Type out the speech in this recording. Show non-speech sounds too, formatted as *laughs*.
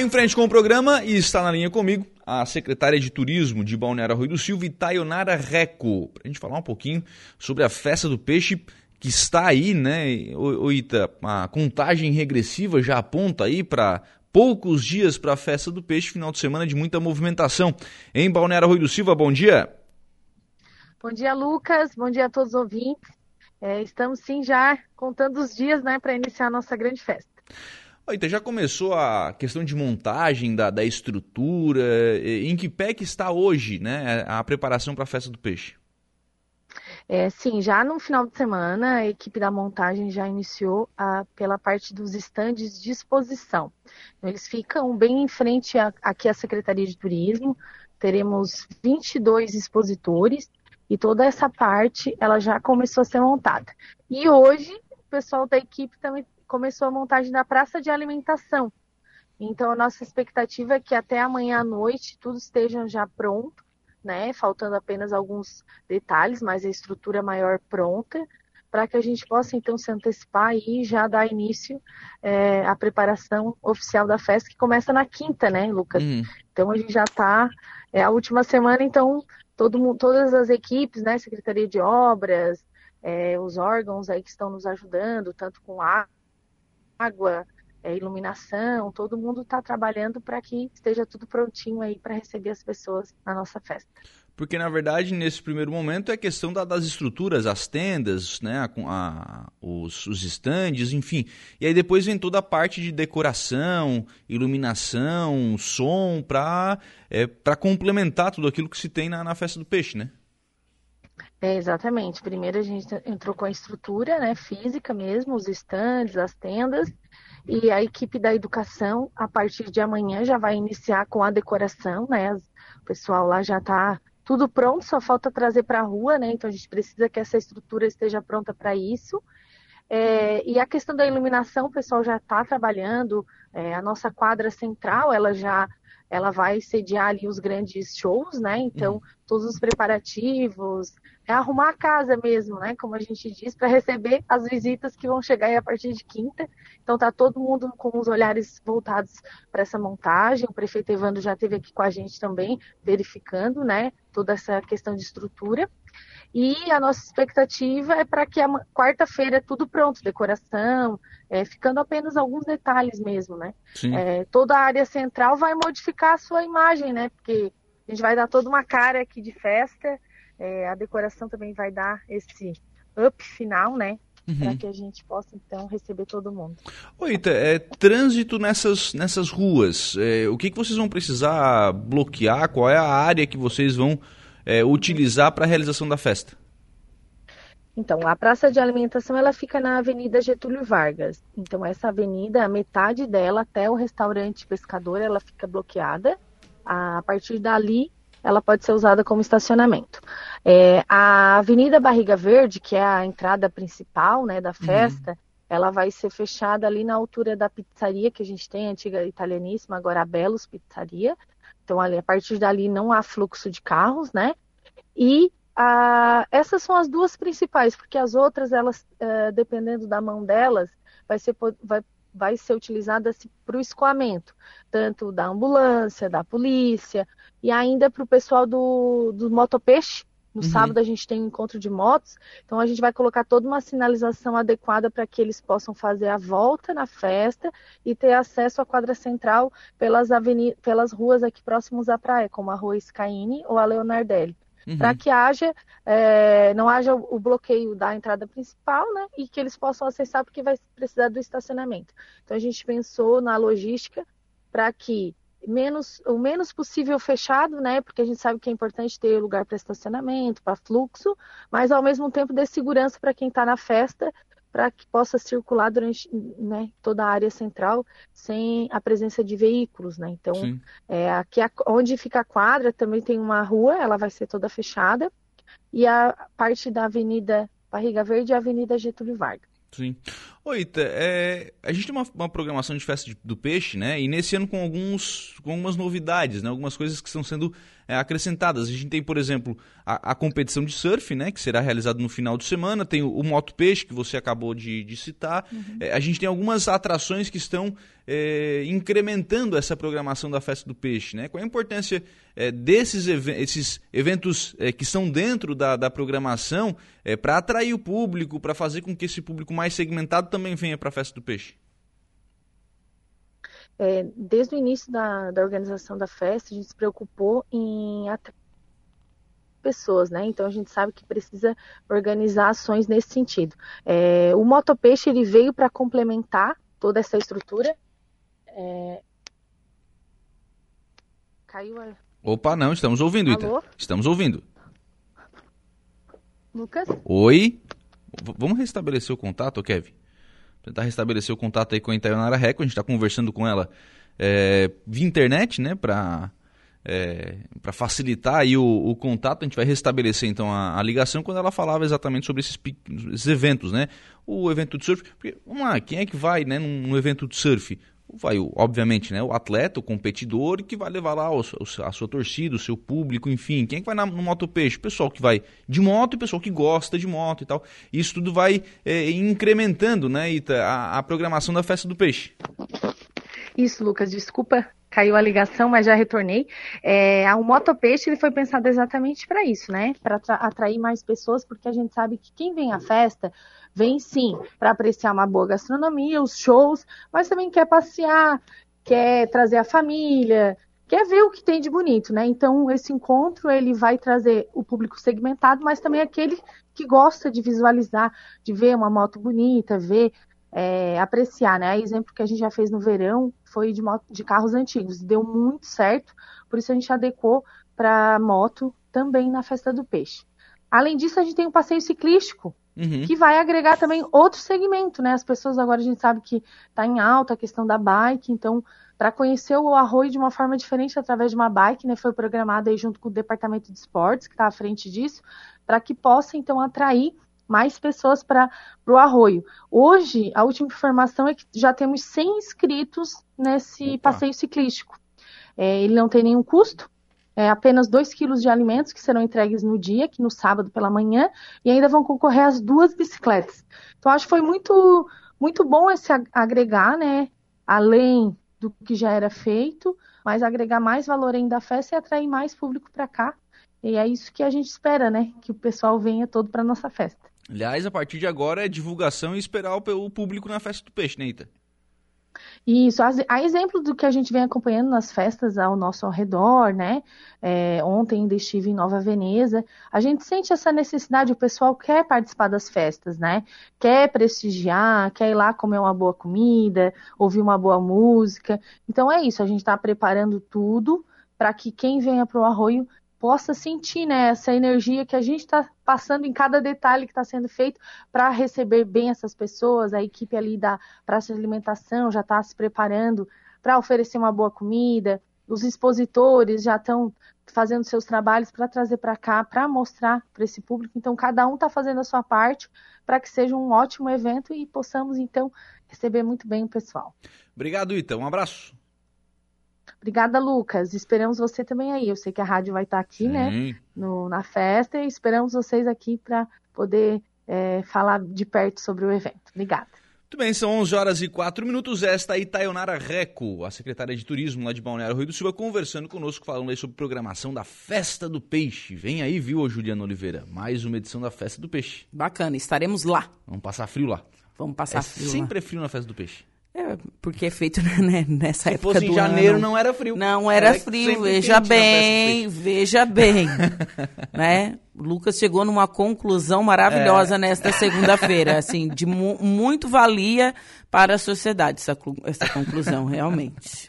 Em frente com o programa e está na linha comigo a secretária de Turismo de Balneário Rui do Silva, Itayonara Reco, para a gente falar um pouquinho sobre a festa do peixe que está aí, né? O, Ita, a contagem regressiva já aponta aí para poucos dias para a festa do peixe, final de semana de muita movimentação. Em Balneário Rui do Silva, bom dia. Bom dia, Lucas. Bom dia a todos os ouvintes. É, estamos sim já contando os dias né, para iniciar a nossa grande festa. Então já começou a questão de montagem da, da estrutura. Em que pé que está hoje né, a preparação para a festa do peixe? É, sim, já no final de semana a equipe da montagem já iniciou a, pela parte dos estandes de exposição. Eles ficam bem em frente a, aqui à Secretaria de Turismo. Teremos 22 expositores e toda essa parte ela já começou a ser montada. E hoje o pessoal da equipe também começou a montagem da praça de alimentação. Então a nossa expectativa é que até amanhã à noite tudo esteja já pronto, né? Faltando apenas alguns detalhes, mas a estrutura maior pronta, para que a gente possa então se antecipar e já dar início é, à preparação oficial da festa, que começa na quinta, né, Lucas? Uhum. Então a gente já está, é a última semana, então todo todas as equipes, né, Secretaria de Obras, é, os órgãos aí que estão nos ajudando, tanto com água, é, iluminação, todo mundo está trabalhando para que esteja tudo prontinho aí para receber as pessoas na nossa festa. Porque, na verdade, nesse primeiro momento é questão da, das estruturas, as tendas, né, a, a, os, estandes, enfim. E aí depois vem toda a parte de decoração, iluminação, som, para é, complementar tudo aquilo que se tem na, na festa do peixe, né? É, exatamente. Primeiro a gente entrou com a estrutura né, física mesmo, os estandes, as tendas, e a equipe da educação, a partir de amanhã, já vai iniciar com a decoração, né? O pessoal lá já está tudo pronto, só falta trazer para a rua, né? Então a gente precisa que essa estrutura esteja pronta para isso. É, e a questão da iluminação, o pessoal já está trabalhando. É, a nossa quadra central, ela já ela vai sediar ali os grandes shows, né? Então, uhum. todos os preparativos, é arrumar a casa mesmo, né? Como a gente diz, para receber as visitas que vão chegar aí a partir de quinta. Então, tá todo mundo com os olhares voltados para essa montagem. O prefeito Evandro já esteve aqui com a gente também, verificando, né? Toda essa questão de estrutura. E a nossa expectativa é para que a quarta-feira é tudo pronto, decoração, é, ficando apenas alguns detalhes mesmo, né? É, toda a área central vai modificar a sua imagem, né? Porque a gente vai dar toda uma cara aqui de festa, é, a decoração também vai dar esse up final, né? Uhum. Para que a gente possa, então, receber todo mundo. Oi, Ita, é, trânsito nessas, nessas ruas, é, o que, que vocês vão precisar bloquear? Qual é a área que vocês vão é, utilizar para a realização da festa? Então, a praça de alimentação ela fica na Avenida Getúlio Vargas. Então, essa avenida, a metade dela até o restaurante pescador, ela fica bloqueada. A partir dali, ela pode ser usada como estacionamento. É, a Avenida Barriga Verde, que é a entrada principal né, da festa, uhum. ela vai ser fechada ali na altura da pizzaria que a gente tem, a antiga italianíssima, agora a Belos Pizzaria. Então, ali, a partir dali não há fluxo de carros, né? E ah, essas são as duas principais, porque as outras, elas, eh, dependendo da mão delas, vai ser, vai, vai ser utilizada para o escoamento, tanto da ambulância, da polícia, e ainda para o pessoal do, do motopeixe, no uhum. sábado a gente tem um encontro de motos, então a gente vai colocar toda uma sinalização adequada para que eles possam fazer a volta na festa e ter acesso à quadra central pelas, aveni pelas ruas aqui próximos à praia, como a Rua Scaini ou a Leonardelli. Uhum. Para que haja, é, não haja o bloqueio da entrada principal, né? E que eles possam acessar porque vai precisar do estacionamento. Então a gente pensou na logística para que menos, o menos possível fechado, né? Porque a gente sabe que é importante ter lugar para estacionamento, para fluxo, mas ao mesmo tempo dê segurança para quem está na festa, para que possa circular durante né, toda a área central sem a presença de veículos, né? Então, é, aqui onde fica a quadra também tem uma rua, ela vai ser toda fechada, e a parte da Avenida Barriga Verde é a Avenida Getúlio Vargas. Sim. Oi, Ita, é, a gente tem uma, uma programação de festa de, do peixe, né? E nesse ano com, alguns, com algumas novidades, né? Algumas coisas que estão sendo é, acrescentadas. A gente tem, por exemplo, a, a, competição de surf, né? Que será realizada no final de semana. Tem o, o Moto Peixe, que você acabou de, de citar. Uhum. É, a gente tem algumas atrações que estão é, incrementando essa programação da festa do peixe, né? Qual a importância é, desses esses eventos é, que estão dentro da, da programação para atrair o público, para fazer com que esse público mais segmentado também venha para a Festa do Peixe? É, desde o início da, da organização da festa, a gente se preocupou em atrair pessoas, né? Então a gente sabe que precisa organizar ações nesse sentido. É, o motopeixe ele veio para complementar toda essa estrutura. É... Caiu a... Opa, não, estamos ouvindo, Ita. Estamos ouvindo. Lucas? Oi. V vamos restabelecer o contato, Kevin? Tentar restabelecer o contato aí com a Itaionara Record. A gente está conversando com ela é, via internet, né, para é, para facilitar aí o, o, contato. A gente vai restabelecer então a, a, ligação quando ela falava exatamente sobre esses, esses eventos, né? O evento de surf, porque, vamos lá, quem é que vai né, num, num evento de surf? Vai, obviamente, né, o atleta, o competidor, que vai levar lá o, a sua torcida, o seu público, enfim. Quem é que vai na, no motopeixe? O pessoal que vai de moto e o pessoal que gosta de moto e tal. Isso tudo vai é, incrementando né, Ita, a, a programação da Festa do Peixe. Isso, Lucas, desculpa caiu a ligação, mas já retornei. É, o Motopeixe ele foi pensado exatamente para isso, né? Para atrair mais pessoas, porque a gente sabe que quem vem à festa vem sim para apreciar uma boa gastronomia, os shows, mas também quer passear, quer trazer a família, quer ver o que tem de bonito, né? Então esse encontro ele vai trazer o público segmentado, mas também aquele que gosta de visualizar, de ver uma moto bonita, ver é, apreciar, né? O exemplo que a gente já fez no verão foi de, moto, de carros antigos, deu muito certo, por isso a gente adequou para moto também na festa do peixe. Além disso, a gente tem o passeio ciclístico, Uhum. que vai agregar também outro segmento, né? As pessoas agora a gente sabe que está em alta a questão da bike, então para conhecer o arroio de uma forma diferente através de uma bike, né? Foi programado aí junto com o departamento de esportes que está à frente disso, para que possa então atrair mais pessoas para o arroio. Hoje, a última informação é que já temos 100 inscritos nesse passeio ciclístico. É, ele não tem nenhum custo, é, apenas 2 quilos de alimentos que serão entregues no dia, que no sábado pela manhã, e ainda vão concorrer as duas bicicletas. Então, acho que foi muito, muito bom esse agregar, né? Além do que já era feito, mas agregar mais valor ainda à festa e atrair mais público para cá. E é isso que a gente espera, né? Que o pessoal venha todo para nossa festa. Aliás, a partir de agora é divulgação e esperar o público na festa do peixe, né? Isso, a exemplo do que a gente vem acompanhando nas festas ao nosso redor, né? É, ontem ainda estive em Nova Veneza. A gente sente essa necessidade, o pessoal quer participar das festas, né? Quer prestigiar, quer ir lá comer uma boa comida, ouvir uma boa música. Então é isso, a gente está preparando tudo para que quem venha para o arroio possa sentir né, essa energia que a gente está passando em cada detalhe que está sendo feito para receber bem essas pessoas. A equipe ali da praça de alimentação já está se preparando para oferecer uma boa comida. Os expositores já estão fazendo seus trabalhos para trazer para cá, para mostrar para esse público. Então, cada um está fazendo a sua parte para que seja um ótimo evento e possamos, então, receber muito bem o pessoal. Obrigado, Ita. Um abraço. Obrigada, Lucas. Esperamos você também aí. Eu sei que a rádio vai estar aqui, né, Sim. né, no, na festa, e esperamos vocês aqui para poder é, falar de perto sobre o evento. Obrigada. Muito bem, são 11 horas e 4 minutos. Esta aí, Taionara Reco, a secretária de Turismo lá de Balneário Rio do Silva, conversando conosco, falando aí sobre programação da Festa do Peixe. Vem aí, viu, Juliana Oliveira? Mais uma edição da Festa do Peixe. Bacana, estaremos lá. Vamos passar frio lá. Vamos passar é frio sempre lá. é frio na Festa do Peixe. É, porque é feito *laughs* né, nessa Se época fosse do em janeiro ano. não era frio. Não era, era frio, veja bem, veja *laughs* bem, né? Lucas chegou numa conclusão maravilhosa é. nesta segunda-feira, assim, de mu muito valia para a sociedade essa, essa conclusão, realmente.